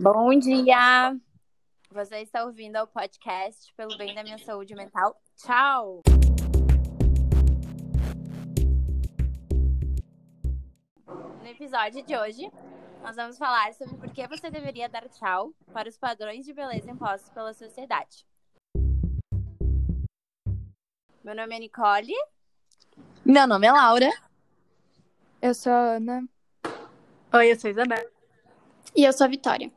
Bom dia! Você está ouvindo ao podcast Pelo Bem da Minha Saúde Mental. Tchau! No episódio de hoje, nós vamos falar sobre por que você deveria dar tchau para os padrões de beleza impostos pela sociedade. Meu nome é Nicole. Meu nome é Laura. Eu sou a Ana. Oi, eu sou a Isabel. E eu sou a Vitória.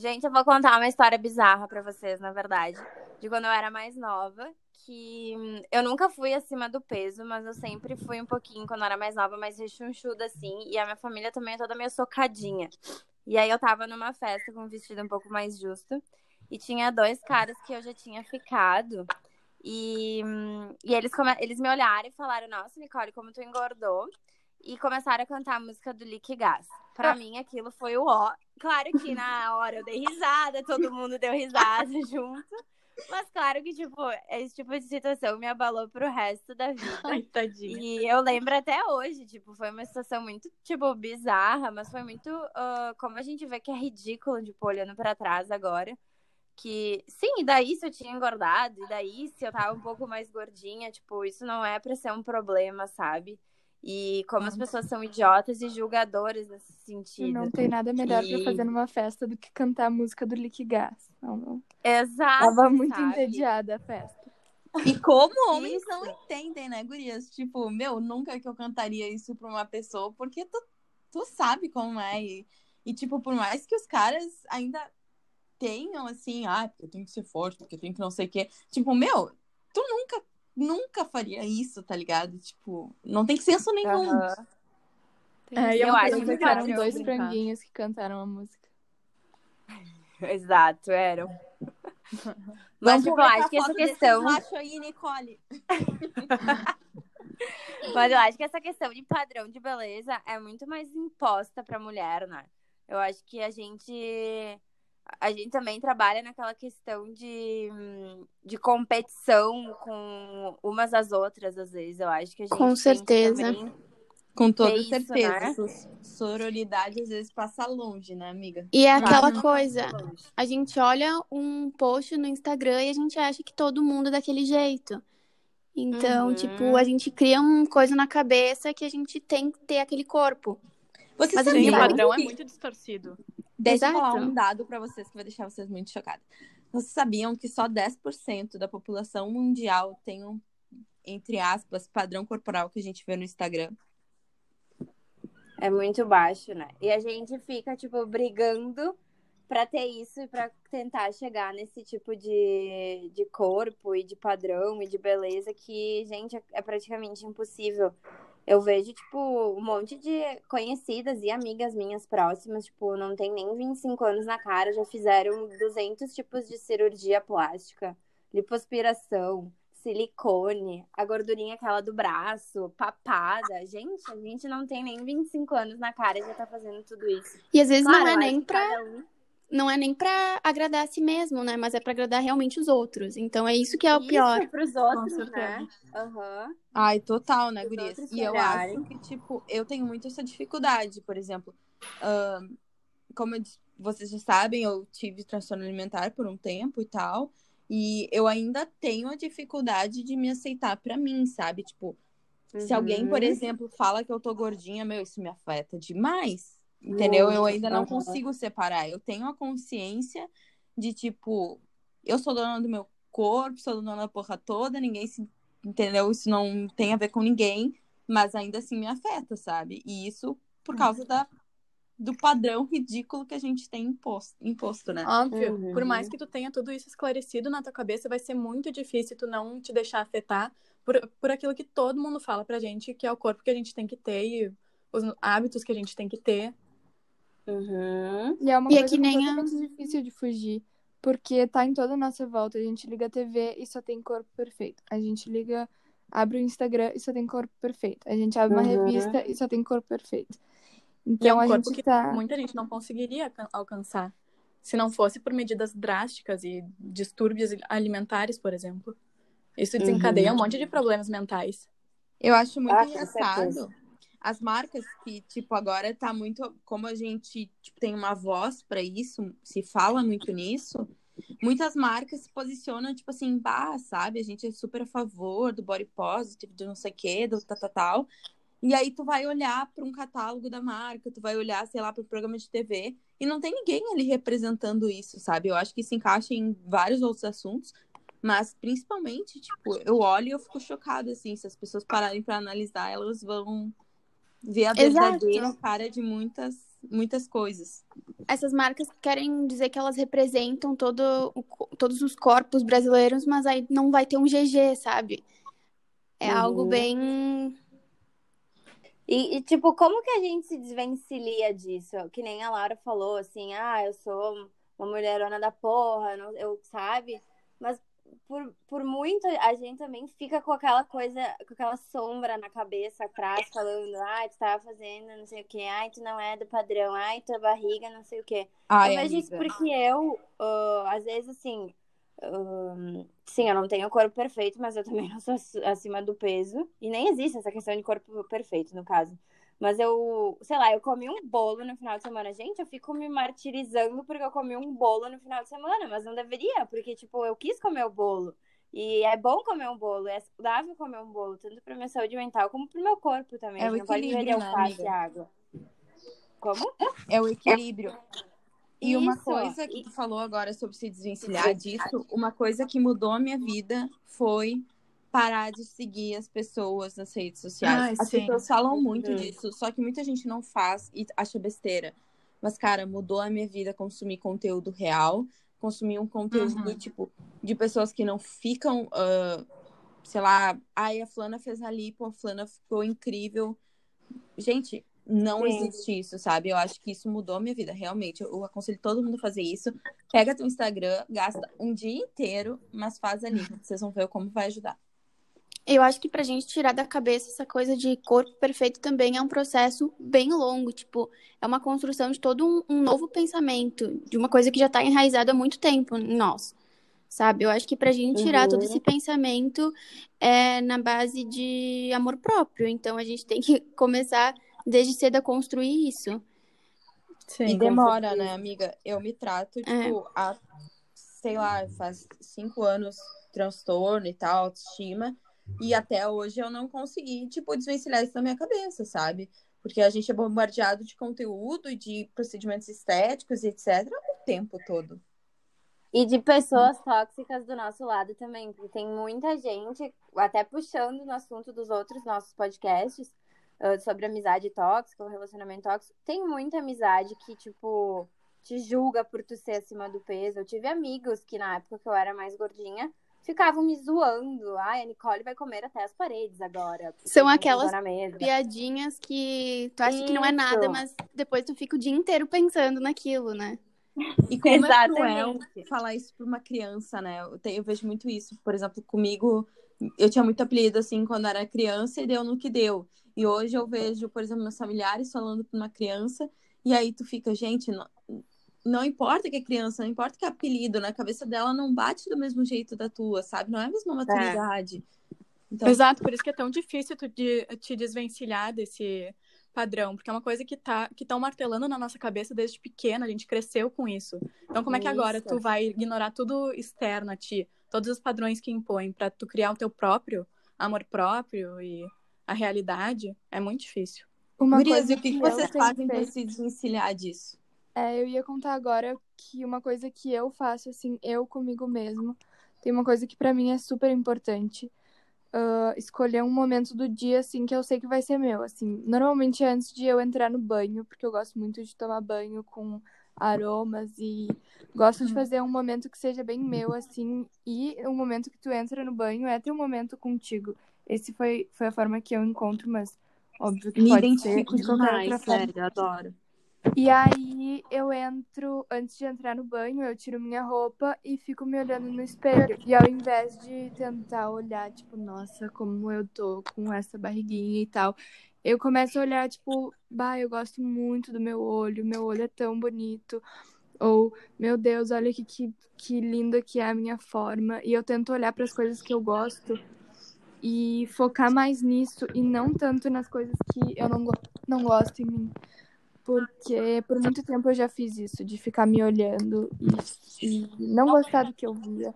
Gente, eu vou contar uma história bizarra pra vocês, na verdade. De quando eu era mais nova, que hum, eu nunca fui acima do peso, mas eu sempre fui um pouquinho quando eu era mais nova, mais rechonchuda assim. E a minha família também é toda meio socadinha. E aí eu tava numa festa com um vestido um pouco mais justo. E tinha dois caras que eu já tinha ficado. E, hum, e eles, eles me olharam e falaram: Nossa, Nicole, como tu engordou. E começaram a cantar a música do Lick Gas. Pra mim, aquilo foi o ó. Claro que na hora eu dei risada, todo mundo deu risada junto. Mas claro que, tipo, esse tipo de situação me abalou pro resto da vida. Ai, tadinha. E eu lembro até hoje, tipo, foi uma situação muito, tipo, bizarra, mas foi muito. Uh, como a gente vê que é ridículo, tipo, olhando pra trás agora. Que, sim, e daí se eu tinha engordado, e daí se eu tava um pouco mais gordinha, tipo, isso não é pra ser um problema, sabe? E como as pessoas são idiotas e julgadoras nesse sentido. Não tem nada melhor E- pra fazer numa festa do que cantar a música do Lick Gas. Não, não. Exato. Tava muito sabe? entediada a festa. E como homens Isso. não entendem, né, gurias? Tipo, meu, nunca que eu cantaria isso pra uma pessoa, porque tu, tu sabe como é. E, e, tipo, por mais que os caras ainda tenham, assim, ah, porque eu tenho que ser forte, porque eu tenho que não sei o quê. Tipo, meu, tu nunca, nunca faria isso, tá ligado? Tipo, não tem senso nenhum. Aham. É, e eu eu acho que eram dois brincar. franguinhos que cantaram a música. Exato, eram. Mas, Vamos tipo, eu publicar acho que essa questão. aí, Nicole. Mas eu acho que essa questão de padrão de beleza é muito mais imposta pra mulher, né? Eu acho que a gente. A gente também trabalha naquela questão de, de competição com umas às outras, às vezes. Eu acho que a gente. Com certeza. também- Com toda isso, certeza. né? Sororidade às vezes passa longe, né, amiga? E é aquela coisa, a gente olha um post no Instagram e a gente acha que todo mundo é daquele jeito. Então, Uhum. tipo, a gente cria uma coisa na cabeça que a gente tem que ter aquele corpo. Você Mas sabia Sim, o Sabe? padrão é muito distorcido. Deixa eu falar Exato. um dado pra vocês que vai deixar vocês muito chocados. Vocês sabiam que só 10% da população mundial tem um, entre aspas, padrão corporal que a gente vê no Instagram? É muito baixo, né? E a gente fica, tipo, brigando pra ter isso e pra tentar chegar nesse tipo de, de corpo e de padrão e de beleza que, gente, é- é praticamente impossível. Eu vejo, tipo, um monte de conhecidas e amigas minhas próximas, tipo, não tem nem 25 anos na cara, já fizeram 200 tipos de cirurgia plástica, lipoaspiração, silicone, a gordurinha aquela do braço, papada. Gente, a gente não tem nem 25 anos na cara e já tá fazendo tudo isso. E às vezes Claro, não é nem pra, um- não é nem pra agradar a si mesmo, né? Mas é pra agradar realmente os outros. Então é isso que é o pior. Isso pros outros, né? Aham. Ai, total, né, Os gurias? E eu olharem. acho que, tipo, eu tenho muito essa dificuldade, por exemplo. ahn, como eu vocês já sabem, eu tive transtorno alimentar por um tempo e tal. E eu ainda tenho a dificuldade de me aceitar pra mim, sabe? Tipo, Se alguém, por Uhum. exemplo, fala que eu tô gordinha, meu, isso me afeta demais. Entendeu? Eu ainda não consigo separar. Eu tenho a consciência de, tipo, eu sou dona do meu corpo, sou dona da porra toda, ninguém se. Entendeu? Isso não tem a ver com ninguém, mas ainda assim me afeta, sabe? E isso por causa da, do padrão ridículo que a gente tem imposto, imposto né? Óbvio, Uhum. por mais que tu tenha tudo isso esclarecido na tua cabeça, vai ser muito difícil tu não te deixar afetar por, por aquilo que todo mundo fala pra gente, que é o corpo que a gente tem que ter e os hábitos que a gente tem que ter. Uhum. E é uma E é coisa que nem a- completamente difícil de fugir. Porque tá em toda a nossa volta. A gente liga a TV e só tem corpo perfeito. A gente liga, abre o Instagram e só tem corpo perfeito. A gente abre uma Uhum. revista e só tem corpo perfeito. E é Então um a corpo gente que tá. muita gente não conseguiria alcan- alcançar. Se não fosse por medidas drásticas e distúrbios alimentares, por exemplo. Isso desencadeia um monte de problemas mentais. Eu acho muito Ah, engraçado. As marcas que, tipo, agora tá muito. Como a gente tipo, tem uma voz para isso, se fala muito nisso, muitas marcas se posicionam, tipo assim, bah, sabe? A gente é super a favor do body positive, do não sei o quê, do tal, tal, tal. E aí tu vai olhar para um catálogo da marca, tu vai olhar, sei lá, para o programa de TV, e não tem ninguém ali representando isso, sabe? Eu acho que se encaixa em vários outros assuntos, mas principalmente, tipo, eu olho e eu fico chocada, assim, se as pessoas pararem para analisar, elas vão ver a verdadeira Exato. cara de muitas, muitas coisas. Essas marcas querem dizer que elas representam todo o todos os corpos brasileiros, mas aí não vai ter um GG, sabe? É Uhum. algo bem. E, e, tipo, como que a gente se desvencilha disso? Que nem a Laura falou, assim, ah, eu sou uma mulherona da porra, não, eu, sabe? Mas por, por muito, a gente também fica com aquela coisa, com aquela sombra na cabeça atrás, falando, ah, tu tava fazendo não sei o quê, ai, tu não é do padrão, ai, tua barriga, não sei o quê. Ai, eu vejo isso porque eu, ah, às vezes, assim, sim, eu não tenho corpo perfeito, mas eu também não sou ac- acima do peso. E nem existe essa questão de corpo perfeito, no caso. Mas eu, sei lá, eu comi um bolo no final de semana. Gente, eu fico me martirizando porque eu comi um bolo no final de semana, mas não deveria, porque, tipo, eu quis comer o bolo. E é bom comer um bolo, é saudável comer um bolo, tanto pra minha saúde mental como pro meu corpo também. É o não pode equilíbrio, né, alface e água. Como? É o equilíbrio. E uma Isso, coisa que tu falou agora sobre se desvencilhar disso, uma coisa que mudou a minha vida foi parar de seguir as pessoas nas redes sociais. Ai, as sim. pessoas falam muito Uhum. disso, só que muita gente não faz e acha besteira. Mas, cara, mudou a minha vida consumir conteúdo real, consumir um conteúdo, Uhum. tipo, de pessoas que não ficam, ah, sei lá, ai, a Flana fez a lipo, a Flana ficou incrível. Gente, não Sim. existe isso, sabe? Eu acho que isso mudou a minha vida, realmente. Eu aconselho todo mundo a fazer isso. Pega teu Instagram, gasta um dia inteiro, mas faz ali. Vocês vão ver como vai ajudar. Eu acho que pra gente tirar da cabeça essa coisa de corpo perfeito também é um processo bem longo. Tipo, é uma construção de todo um, um novo pensamento, de uma coisa que já tá enraizada há muito tempo em nós. Sabe? Eu acho que pra gente tirar todo Uhum. esse pensamento é na base de amor próprio. Então a gente tem que começar desde cedo a construir isso. Sim. E demora, né, amiga? Eu me trato, tipo, há, sei lá, faz cinco anos transtorno e tal, autoestima. E até hoje eu não consegui, tipo, desvencilhar isso da minha cabeça, sabe? Porque a gente é bombardeado de conteúdo e de procedimentos estéticos e etc. o tempo todo. E de pessoas tóxicas do nosso lado também, porque tem muita gente, até puxando no assunto dos outros nossos podcasts, ah, sobre amizade tóxica, ou relacionamento tóxico, tem muita amizade que, tipo, te julga por tu ser acima do peso. Eu tive amigos que, na época que eu era mais gordinha, ficavam me zoando. Ai, a Nicole vai comer até as paredes agora. São aquelas. Piadinhas que tu acha que não é nada, Isso. mas depois tu fica o dia inteiro pensando naquilo, né? E como é Exatamente. cruel falar isso pra uma criança, né? Eu, te- eu vejo muito isso. Por exemplo, comigo, eu tinha muito apelido, assim, quando era criança e deu no que deu. E hoje eu vejo, por exemplo, meus familiares falando pra uma criança e aí tu fica, gente, não, não importa que é criança, não importa que é apelido, na cabeça dela não bate do mesmo jeito da tua, sabe? Não é a mesma maturidade. Então, Exato, por isso que é tão difícil tu de, te desvencilhar desse padrão, porque é uma coisa que tá que estão martelando na nossa cabeça desde pequena, a gente cresceu com isso. Então como é que agora tu vai ignorar tudo externo a ti, todos os padrões que impõem pra tu criar o teu próprio amor próprio e a realidade? É muito difícil. Uma Gurias, coisa e o que, que vocês fazem pra feito- se desvencilhar disso? É, eu ia contar agora que uma coisa que eu faço, assim, eu comigo mesmo, tem uma coisa que pra mim é super importante. ah, escolher um momento do dia, assim, que eu sei que vai ser meu, assim. Normalmente é antes de eu entrar no banho, porque eu gosto muito de tomar banho com aromas e gosto de fazer um momento que seja bem meu, assim. E o momento que tu entra no banho é ter um momento contigo. Esse foi, foi a forma que eu encontro, mas óbvio que Me pode identifico ser de qualquer demais, outra forma. sério, adoro. E aí eu entro, antes de entrar no banho, eu tiro minha roupa e fico me olhando no espelho. E ao invés de tentar olhar, tipo, nossa, como eu tô com essa barriguinha e tal, eu começo a olhar, tipo, bah, eu gosto muito do meu olho, meu olho é tão bonito. Ou, meu Deus, olha que, que, que linda que é a minha forma. E eu tento olhar para as coisas que eu gosto e focar mais nisso e não tanto nas coisas que eu não, go não gosto em mim. Porque por muito tempo eu já fiz isso, de ficar me olhando e, e não gostar do que eu via.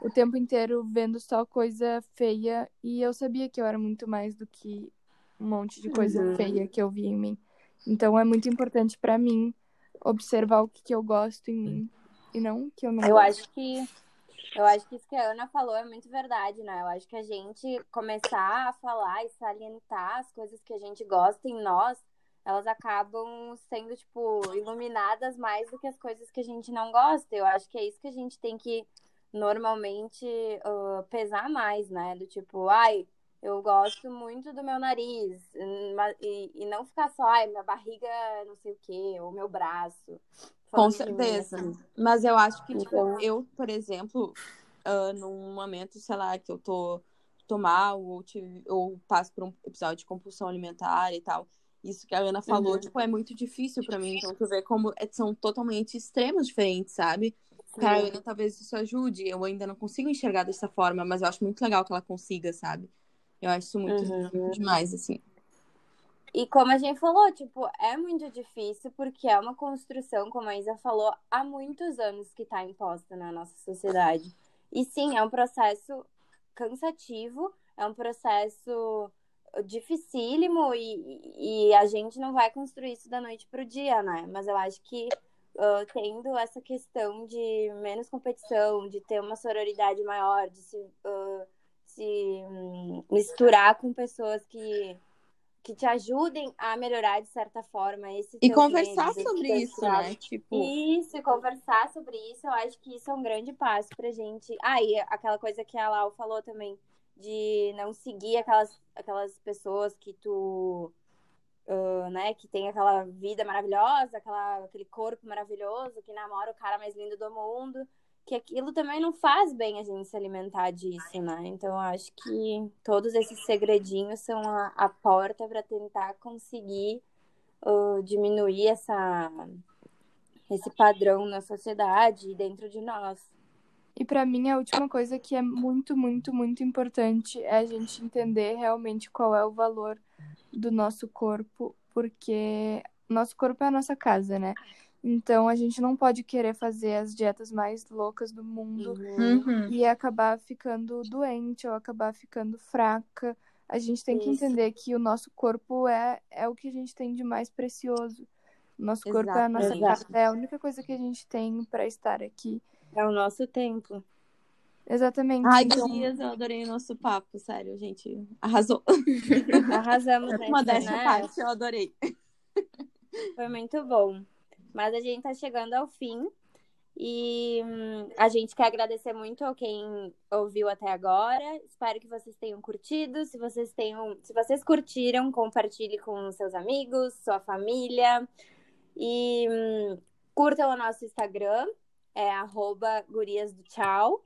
O tempo inteiro vendo só coisa feia e eu sabia que eu era muito mais do que um monte de coisa Uhum. feia que eu via em mim. Então é muito importante pra mim observar o que, que eu gosto em mim e não o que eu não Eu gosto. acho que eu acho que isso que a Ana falou é muito verdade, né? Eu acho que a gente começar a falar e salientar as coisas que a gente gosta em nós, elas acabam sendo, tipo, iluminadas mais do que as coisas que a gente não gosta. Eu acho que é isso que a gente tem que normalmente ah, pesar mais, né? Do tipo, ai, eu gosto muito do meu nariz, hum, e, e não ficar só, ai, minha barriga não sei o quê, ou meu braço. Com de mim, certeza. assim. Mas eu acho que, tipo, Então- eu, por exemplo, ah, num momento, sei lá, que eu tô, tô mal ou, tive, ou passo por um episódio de compulsão alimentar e tal. Isso que a Ana falou, Uhum. tipo, é muito difícil pra mim. Então, tu vê como é- são totalmente extremos diferentes, sabe? Pra. Ana, talvez isso ajude. Eu ainda não consigo enxergar dessa forma, mas eu acho muito legal que ela consiga, sabe? Eu acho isso muito Uhum. demais, assim. E como a gente falou, tipo, é muito difícil porque é uma construção, como a Isa falou, há muitos anos que está imposta na nossa sociedade. E sim, é um processo cansativo, é um processo dificílimo e, e a gente não vai construir isso da noite pro dia, né? Mas eu acho que ah, tendo essa questão de menos competição, de ter uma sororidade maior, de se, ah, se hum, misturar com pessoas que que te ajudem a melhorar de certa forma esse E conversar esses sobre isso, né? Tipo, Isso, e conversar sobre isso, eu acho que isso é um grande passo pra gente. Ah, e aquela coisa que a Lau falou também, de não seguir aquelas, aquelas pessoas que tu, ah, né, que tem aquela vida maravilhosa, aquela, aquele corpo maravilhoso, que namora o cara mais lindo do mundo, que aquilo também não faz bem a gente se alimentar disso, né? Então, acho que todos esses segredinhos são a, a porta para tentar conseguir ah, diminuir essa esse padrão na sociedade e dentro de nós. E pra mim a última coisa que é muito, muito, muito importante é a gente entender realmente qual é o valor do nosso corpo, porque nosso corpo é a nossa casa, né? Então a gente não pode querer fazer as dietas mais loucas do mundo uhum. e acabar ficando doente ou acabar ficando fraca. A gente tem que Isso. entender que o nosso corpo é, é o que a gente tem de mais precioso. O nosso corpo é a nossa Exato. casa, é a única coisa que a gente tem para estar aqui. É o nosso tempo. Exatamente. Ai, Então, Gurias, eu adorei o nosso papo, sério, gente. Arrasou. Arrasamos Modéstia à né? parte, eu adorei. Foi muito bom. Mas a gente tá chegando ao fim. E hum, a gente quer agradecer muito a quem ouviu até agora. Espero que vocês tenham curtido. Se vocês tenham, se vocês curtiram, compartilhe com seus amigos, sua família. E hum, curtam o nosso Instagram, é arroba gurias do tchau.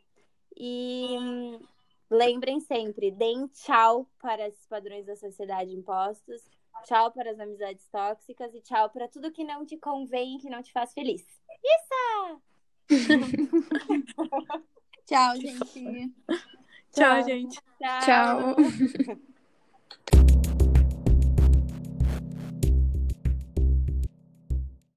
E hum, lembrem sempre, deem tchau para esses padrões da sociedade impostos. Tchau para as amizades tóxicas e tchau para tudo que não te convém e que não te faz feliz. Tchau, gente. Tchau, gente. Tchau.